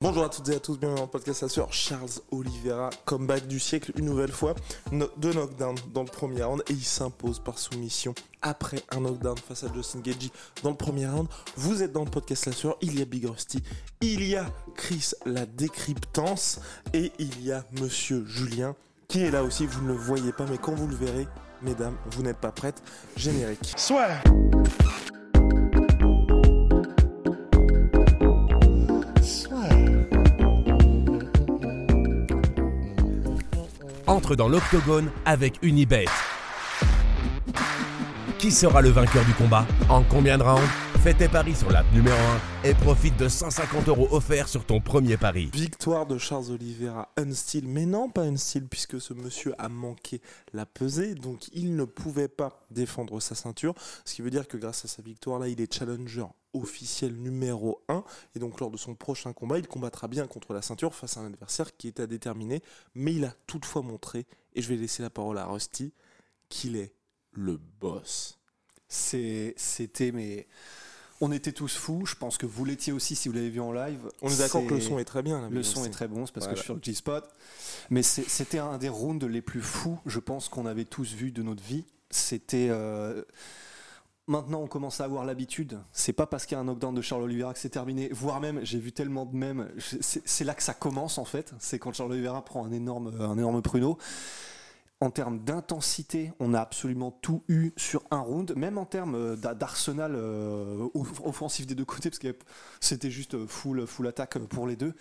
Bonjour à toutes et à tous, bienvenue dans le podcast à sur Charles Oliveira, comeback du siècle une nouvelle fois, no de knockdown dans le premier round et il s'impose par soumission après un knockdown face à Justin Gagey dans le premier round. Vous êtes dans le podcast la sueur, il y a Big Rusty, il y a Chris la décryptance et il y a Monsieur Julien qui est là aussi, vous ne le voyez pas mais quand vous le verrez, mesdames, vous n'êtes pas prêtes, générique. Soit. Dans l'octogone avec Unibet. Qui sera le vainqueur du combat? En combien de rounds? Fais tes paris sur l'app numéro 1 et profite de 150 euros offerts sur ton premier pari. Victoire de Charles Oliveira, Unsteel, mais non pas Unsteel puisque ce monsieur a manqué la pesée, donc il ne pouvait pas défendre sa ceinture, ce qui veut dire que grâce à sa victoire là, il est challenger officiel numéro 1 et donc lors de son prochain combat, il combattra bien contre la ceinture face à un adversaire qui est à déterminer, mais il a toutefois montré, et je vais laisser la parole à Rusty, qu'il est le boss. C'était mais on était tous fous. Je pense que vous l'étiez aussi si vous l'avez vu en live. On est d'accord que le son est très bien. Là, le son est très bon, c'est parce que je suis sur le G-Spot. Mais c'était un des rounds les plus fous, je pense, qu'on avait tous vu de notre vie. C'était. Euh, maintenant, on commence à avoir l'habitude. C'est pas parce qu'il y a un knockdown de Charles Oliveira que c'est terminé. Voire même, j'ai vu tellement de mèmes. C'est là que ça commence en fait. C'est quand Charles Oliveira prend un énorme, un énorme pruneau en termes d'intensité, on a absolument tout eu sur un round, même en termes euh, d'arsenal euh, offensif des deux côtés, parce que c'était juste full, full attaque pour les deux.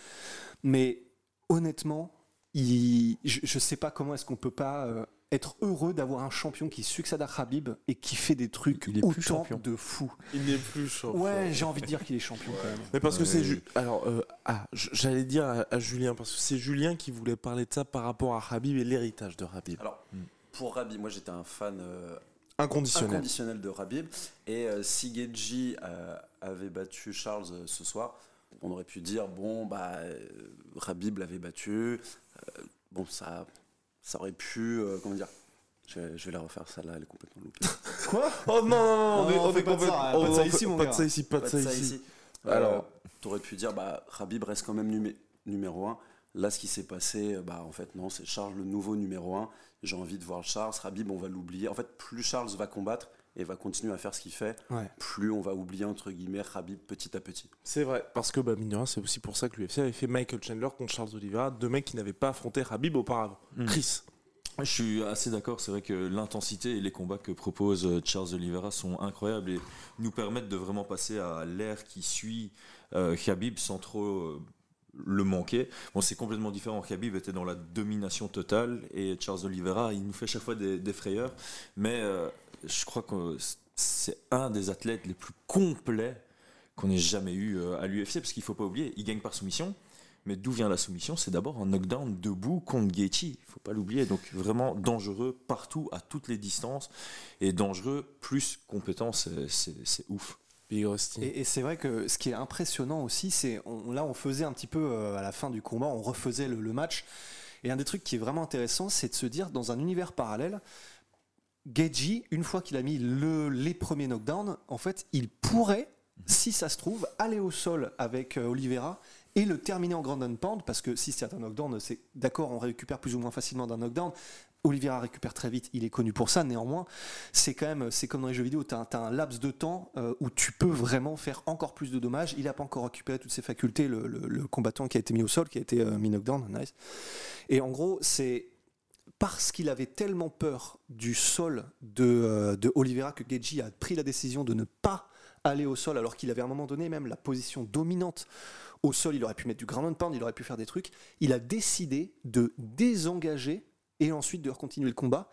Mais honnêtement, je ne sais pas comment est-ce qu'on peut pas euh, être heureux d'avoir un champion qui succède à Khabib et qui fait des trucs il est autant plus champion. de fou. Il n'est plus champion. Ouais, j'ai envie de dire qu'il est champion quand même. Mais parce que c'est alors euh, ah, j'allais dire à, Julien parce que c'est Julien qui voulait parler de ça par rapport à Khabib et l'héritage de Khabib. Alors pour Khabib, moi j'étais un fan euh, inconditionnel. inconditionnel de Khabib et euh, si Geji avait battu Charles ce soir, on aurait pu dire bon bah Khabib l'avait battu, bon ça ça aurait pu, euh, comment dire, je vais, la refaire, celle-là, elle est complètement loupée. Quoi? Oh non, non, non, on, fait pas de ça, pas de ça ici, mon Pas de ça ici, pas de ça ici. Alors, euh, t'aurais pu dire, bah, Khabib reste quand même numéro 1. Là, ce qui s'est passé, bah, en fait, non, c'est Charles le nouveau numéro 1. J'ai envie de voir Charles. Khabib, on va l'oublier. En fait, plus Charles va combattre, et va continuer à faire ce qu'il fait, plus on va oublier entre guillemets Khabib petit à petit. C'est vrai, parce que bah, c'est aussi pour ça que l'UFC avait fait Michael Chandler contre Charles Oliveira, deux mecs qui n'avaient pas affronté Khabib auparavant. Hmm. Chris je suis assez d'accord, c'est vrai que l'intensité et les combats que propose euh, Charles Oliveira sont incroyables et nous permettent de vraiment passer à l'ère qui suit euh, Khabib sans trop euh, le manquer. Bon, c'est complètement différent. Khabib était dans la domination totale et Charles Oliveira, il nous fait chaque fois des, frayeurs, mais je crois que c'est un des athlètes les plus complets qu'on ait jamais eu euh, à l'UFC, parce qu'il faut pas oublier, il gagne par soumission. Mais d'où vient la soumission? C'est d'abord un knockdown debout contre Gaethje. Il faut pas l'oublier. Donc vraiment dangereux partout, à toutes les distances, et dangereux plus compétent, c'est ouf. Et, et c'est vrai que ce qui est impressionnant aussi, c'est là on faisait un petit peu euh, à la fin du combat, on refaisait le match. Et un des trucs qui est vraiment intéressant, c'est de se dire dans un univers parallèle, Geji, une fois qu'il a mis le, les premiers knockdowns, en fait, il pourrait, si ça se trouve, aller au sol avec euh, Oliveira et le terminer en grand pound parce que si c'est un knockdown, c'est d'accord, on récupère plus ou moins facilement d'un knockdown. Oliveira récupère très vite, il est connu pour ça. Néanmoins, c'est quand même, c'est comme dans les jeux vidéo, tu as, un laps de temps euh, où tu peux vraiment faire encore plus de dommages. Il n'a pas encore récupéré toutes ses facultés, le, combattant qui a été mis au sol, qui a été euh, mis knockdown, nice. Et en gros, c'est parce qu'il avait tellement peur du sol de, euh, de Oliveira que Geji a pris la décision de ne pas aller au sol alors qu'il avait à un moment donné même la position dominante au sol, il aurait pu mettre du ground and pound, il aurait pu faire des trucs. Il a décidé de désengager et ensuite de continuer le combat.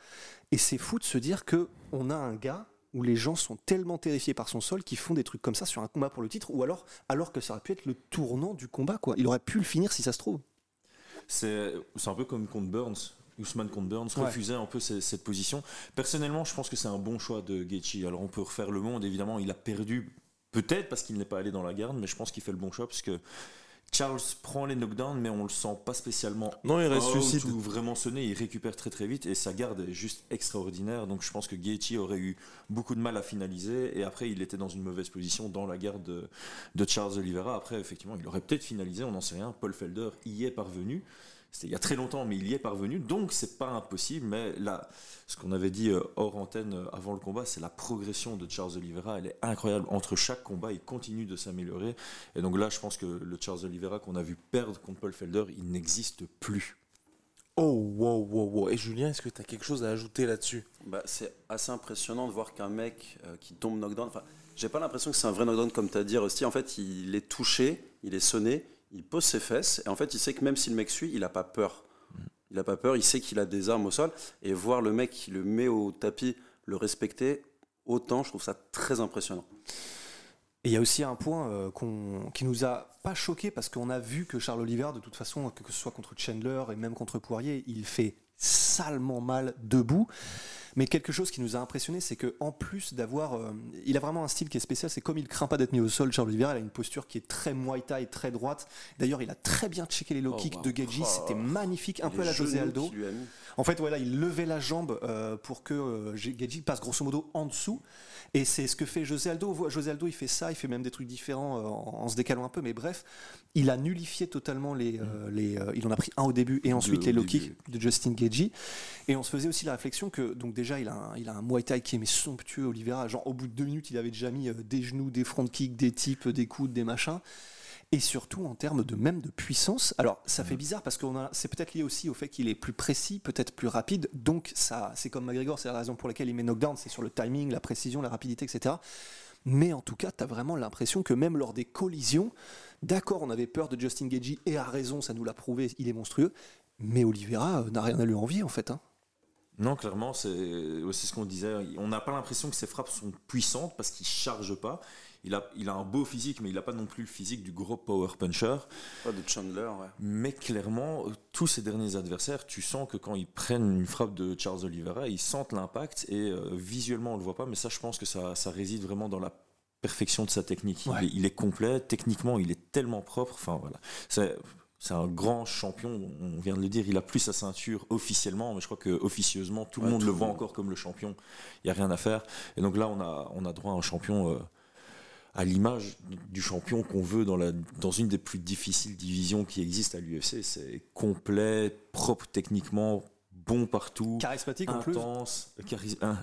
Et c'est fou de se dire que on a un gars où les gens sont tellement terrifiés par son sol qu'ils font des trucs comme ça sur un combat pour le titre, ou alors, alors que ça aurait pu être le tournant du combat, quoi. Il aurait pu le finir si ça se trouve. C'est c'est un peu comme contre Burns. Ousmane contre Burns Ouais. refusait un peu ce- cette position. Personnellement, je pense que c'est un bon choix de Gaethje. Alors on peut refaire le monde, évidemment, il a perdu peut-être parce qu'il n'est pas allé dans la garde, mais je pense qu'il fait le bon choix parce que Charles prend les knockdowns, mais on le sent pas spécialement Non, il lucide. ou vraiment sonné. Il récupère très très vite et sa garde est juste extraordinaire. Donc je pense que Gaethje aurait eu beaucoup de mal à finaliser et après il était dans une mauvaise position dans la garde de, de Charles Oliveira. Après effectivement il aurait peut-être finalisé, on n'en sait rien. Paul Felder y est parvenu. C'était il y a très longtemps, mais il y est parvenu, donc c'est pas impossible. Mais là, ce qu'on avait dit euh, hors antenne euh, avant le combat, c'est la progression de Charles Oliveira. Elle est incroyable. Entre chaque combat, il continue de s'améliorer. Et donc là, je pense que le Charles Oliveira qu'on a vu perdre contre Paul Felder, il n'existe plus. Oh, wow, wow, wow. Et Julien, est-ce que tu as quelque chose à ajouter là-dessus? Bah, c'est assez impressionnant de voir qu'un mec euh, qui tombe knockdown. Enfin, j'ai pas l'impression que c'est un vrai knockdown comme tu as dit, Rusty. En fait, il est touché, il est sonné, il pose ses fesses. Et en fait, il sait que même si le mec suit, il a pas peur. Il a pas peur, il sait qu'il a des armes au sol. Et voir le mec qui le met au tapis, le respecter, autant, je trouve ça très impressionnant. Et il y a aussi un point euh, qu'on- qui nous a pas choqué parce qu'on a vu que Charles Oliver, de toute façon, que ce soit contre Chandler et même contre Poirier, il fait salement mal debout. Mais quelque chose qui nous a impressionné, c'est que en plus d'avoir, euh, il a vraiment un style qui est spécial. C'est comme il craint pas d'être mis au sol, Charles Oliveira, il a une posture qui est très Muay Thai, très droite. D'ailleurs, il a très bien checké les low Oh, kicks wow. de Gaethje, Oh. c'était magnifique, un peu à la José Aldo. En fait, voilà, il levait la jambe euh, pour que euh, passe grosso modo en dessous. Et c'est ce que fait José Aldo. José Aldo, il fait ça, il fait même des trucs différents euh, en, en se décalant un peu. Mais bref, il a nullifié totalement les. euh, les euh, il en a pris un au début et ensuite Deux les low kicks de Justin Gaethje. Et on se faisait aussi la réflexion que, donc déjà, il a un, il a un Muay Thai qui est somptueux, Oliveira. Genre, au bout de deux minutes, il avait déjà mis euh, des genoux, des front kicks, des types, des coudes, des machins et surtout en termes de même de puissance. Alors ça fait bizarre parce que c'est peut-être lié aussi au fait qu'il est plus précis, peut-être plus rapide. Donc ça, c'est comme McGregor, c'est la raison pour laquelle il met knockdown, c'est sur le timing, la précision, la rapidité, etc. Mais en tout cas, tu as vraiment l'impression que même lors des collisions, d'accord, on avait peur de Justin Gaethje et à raison, ça nous l'a prouvé, il est monstrueux. Mais Oliveira euh, n'a rien à lui envier en fait. hein. Non, clairement, c'est c'est ce qu'on disait. On n'a pas l'impression que ses frappes sont puissantes parce qu'il charge pas. Il a, il a un beau physique, mais il n'a pas non plus le physique du gros power puncher. Ouais, de Chandler, ouais. Mais clairement, tous ces derniers adversaires, tu sens que quand ils prennent une frappe de Charles Oliveira, ils sentent l'impact et euh, visuellement on le voit pas. Mais ça, je pense que ça, ça réside vraiment dans la perfection de sa technique. Ouais. Il, est, il est complet, techniquement, il est tellement propre. Enfin voilà, c'est c'est un grand champion. On vient de le dire, il a plus sa ceinture officiellement, mais je crois que officieusement, tout le monde tout le voit monde. encore comme le champion. Il y a rien à faire. Et donc là, on a, on a droit à un champion. euh, à l'image du champion qu'on veut dans, la, dans une des plus difficiles divisions qui existent à l'UFC. C'est complet, propre techniquement, bon partout, Charismatique en plus. intense, charis- hein,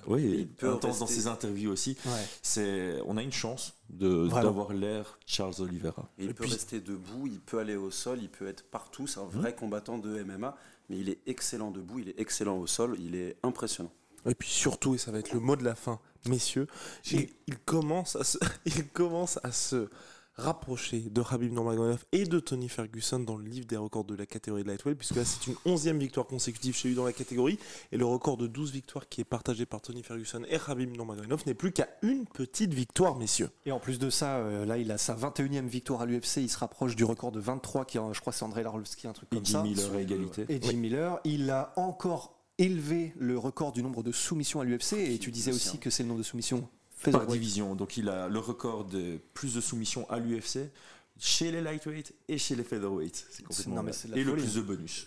intense dans ses interviews aussi. Ouais. C'est, on a une chance de, d'avoir l'air Charles Oliveira. Et il Et peut puis- rester debout, il peut aller au sol, il peut être partout. C'est un vrai combattant de MMA, mais il est excellent debout, il est excellent au sol, il est impressionnant. Et puis surtout, et ça va être le mot de la fin, messieurs, il, il commence à se, il commence à se rapprocher de Habib Nurmagomedov et de Tony Ferguson dans le livre des records de la catégorie de lightweight, puisque là c'est une onzième victoire consécutive chez lui dans la catégorie, et le record de 12 victoires qui est partagé par Tony Ferguson et Habib Nurmagomedov n'est plus qu'à une petite victoire, messieurs. Et en plus de ça, euh, là, il a sa 21e victoire à l'UFC. Il se rapproche du record de 23, qui, est, je crois, c'est André Larlovski, un truc Et comme Jim ça. Miller à égalité. Et Jim Miller, il a encore élevé le record du nombre de soumissions à l'UFC. Et tu disais aussi que c'est le nombre de soumissions Par division. Donc il a le record de plus de soumissions à l'UFC chez les lightweight et chez les featherweight. C'est complètement non, mais dingue. c'est de la Et le plus de bonus.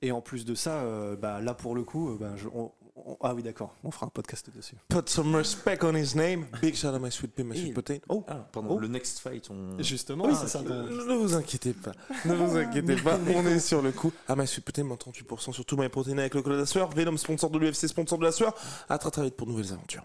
Et en plus de ça, euh, bah, là pour le coup, euh, bah, je- on- on- ah oui d'accord, on fera un podcast dessus. Put some respect on his name. Big shout out my sweet pea, my sweet Et- protein. Oh, Ah, pardon, Oh. le next fight, on... Justement, Oui, c'est ça. Ne vous inquiétez pas. Ne vous inquiétez pas. On est sur le coup. Ah, ma suite protéine, 38% sur tout my protéine avec le code de la sueur? Venom, sponsor de l'UFC, sponsor de la sueur. À très très vite pour de nouvelles aventures.